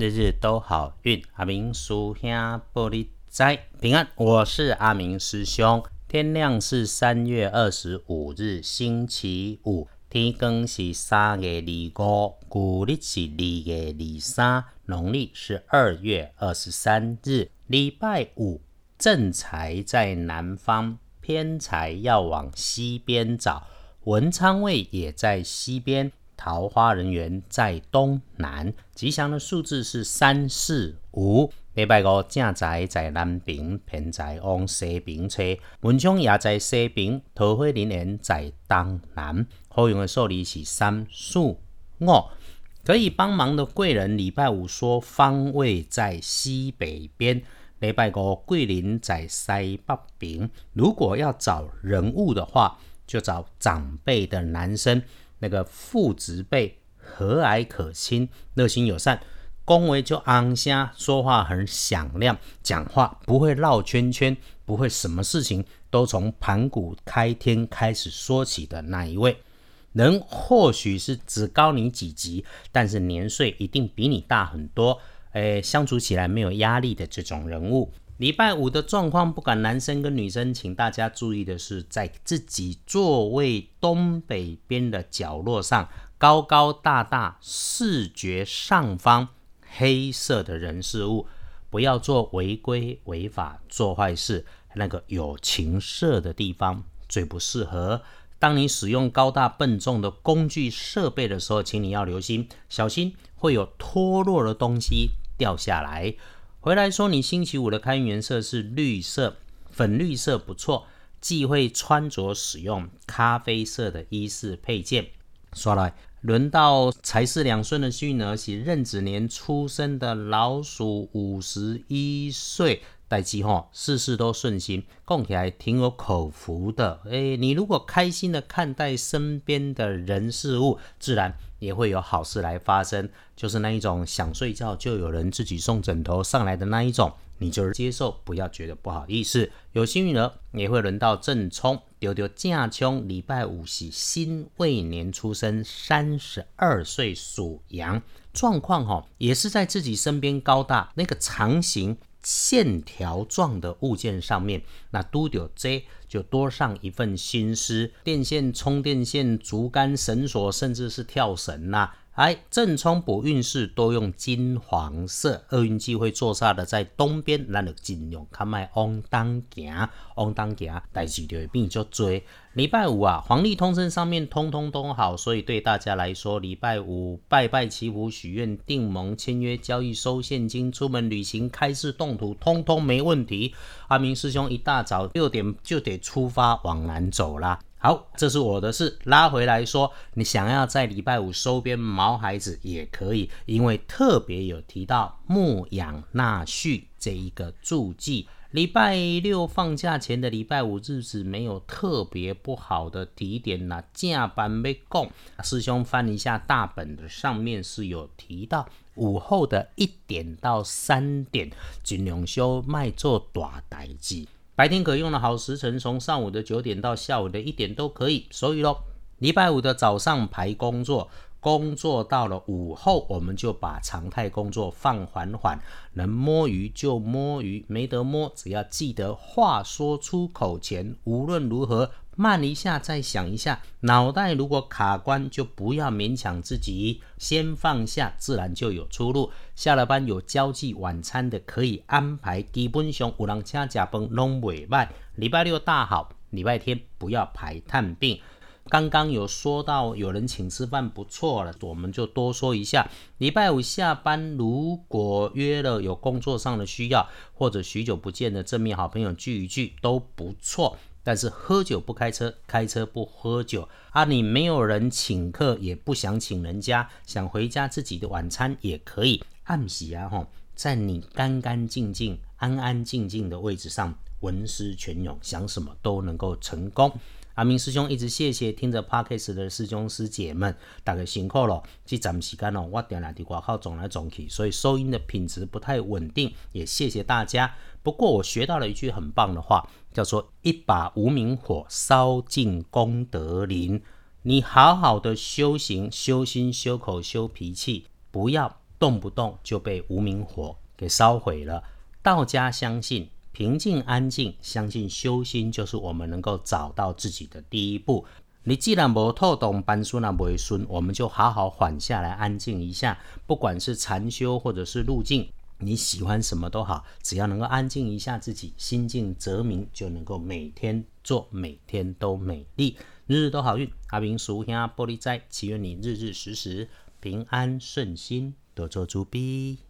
日日都好运。阿明叔兄玻璃斋平安，我是阿明师兄。天亮是三月二十五日，星期五。天更是三月二五，古历是二月二三，农历是二月二十三日，礼拜五。正财在南方，偏财要往西边找。文昌位也在西边。桃花人员在东南，吉祥的数字是三四五。礼拜五正宅在南边，偏宅往西边车。文昌也在西边，桃花人员在东南。好用的数字是三四五。可以帮忙的贵人，礼拜五说方位在西北边。礼拜五贵人在西北边。如果要找人物的话，就找长辈的男生。那个父执辈和蔼可亲、热心友善，恭维就昂声，说话很响亮，讲话不会绕圈圈，不会什么事情都从盘古开天开始说起的那一位人，或许是只高你几级，但是年岁一定比你大很多，诶，相处起来没有压力的这种人物。礼拜五的状况，不管男生跟女生，请大家注意的是，在自己座位东北边的角落上，高高大大视觉上方黑色的人事物，不要做违规违法做坏事。那个有情色的地方最不适合。当你使用高大笨重的工具设备的时候，请你要留心，小心会有脱落的东西掉下来。回来说，你星期五的开运颜色是绿色，粉绿色不错，忌讳穿着使用咖啡色的衣饰配件。说来，轮到财势两顺的幸运儿喜壬子年出生的老鼠，五十一岁，代吉吼，事事都顺心，供起来挺有口福的。诶，你如果开心的看待身边的人事物，自然。也会有好事来发生，就是那一种想睡觉就有人自己送枕头上来的那一种，你就是接受，不要觉得不好意思。有幸运儿也会轮到正冲，丢丢正冲。礼拜五是辛未年出生，三十二岁属羊，状况哈也是在自己身边高大那个长形。线条状的物件上面，那都有这就多上一份心思。电线、充电线、竹竿、绳索，甚至是跳绳呐。哎，正冲补运势多用金黄色，厄运机会坐煞的在东边，咱就尽量看卖往东行，往东行，代志就会变足多。礼拜五啊，黄历通身上面通通都好，所以对大家来说，礼拜五拜拜祈福、许愿、订盟、签约、交易、收现金、出门旅行、开市动土，通通没问题。阿明师兄一大早六点就得出发往南走啦。好，这是我的事。拉回来说，你想要在礼拜五收编毛孩子也可以，因为特别有提到牧养纳畜这一个注记。礼拜六放假前的礼拜五日子没有特别不好的提点呐。加班没供，师兄翻一下大本的上面是有提到午后的一点到三点，尽量休卖做大代志。白天可用的好时辰，从上午的九点到下午的一点都可以。所以咯，礼拜五的早上排工作，工作到了午后，我们就把常态工作放缓缓，能摸鱼就摸鱼，没得摸，只要记得话说出口前，无论如何。慢一下，再想一下，脑袋如果卡关，就不要勉强自己，先放下，自然就有出路。下了班有交际晚餐的，可以安排。基本上有人请假崩拢袂歹。礼拜六大好，礼拜天不要排探病。刚刚有说到有人请吃饭不错了，我们就多说一下。礼拜五下班，如果约了有工作上的需要，或者许久不见的正面好朋友聚一聚，都不错。但是喝酒不开车，开车不喝酒啊！你没有人请客，也不想请人家，想回家自己的晚餐也可以。暗喜啊吼，在你干干净净、安安静静的位置上，文思泉涌，想什么都能够成功。阿明师兄一直谢谢听着 podcast 的师兄师姐们，大家辛苦了。这阵时间哦，我点来的外口走来走去，所以收音的品质不太稳定，也谢谢大家。不过我学到了一句很棒的话，叫做“一把无名火烧尽功德林”。你好好的修行、修心、修口、修脾气，不要动不动就被无名火给烧毁了。道家相信平静安静，相信修心就是我们能够找到自己的第一步。你既然无透动，搬书那不会顺，我们就好好缓下来，安静一下。不管是禅修或者是路径，你喜欢什么都好，只要能够安静一下自己，心静则明，就能够每天做，每天都美丽，日日都好运。阿明叔兄玻璃斋，祈愿你日日时时平安顺心，多做主逼。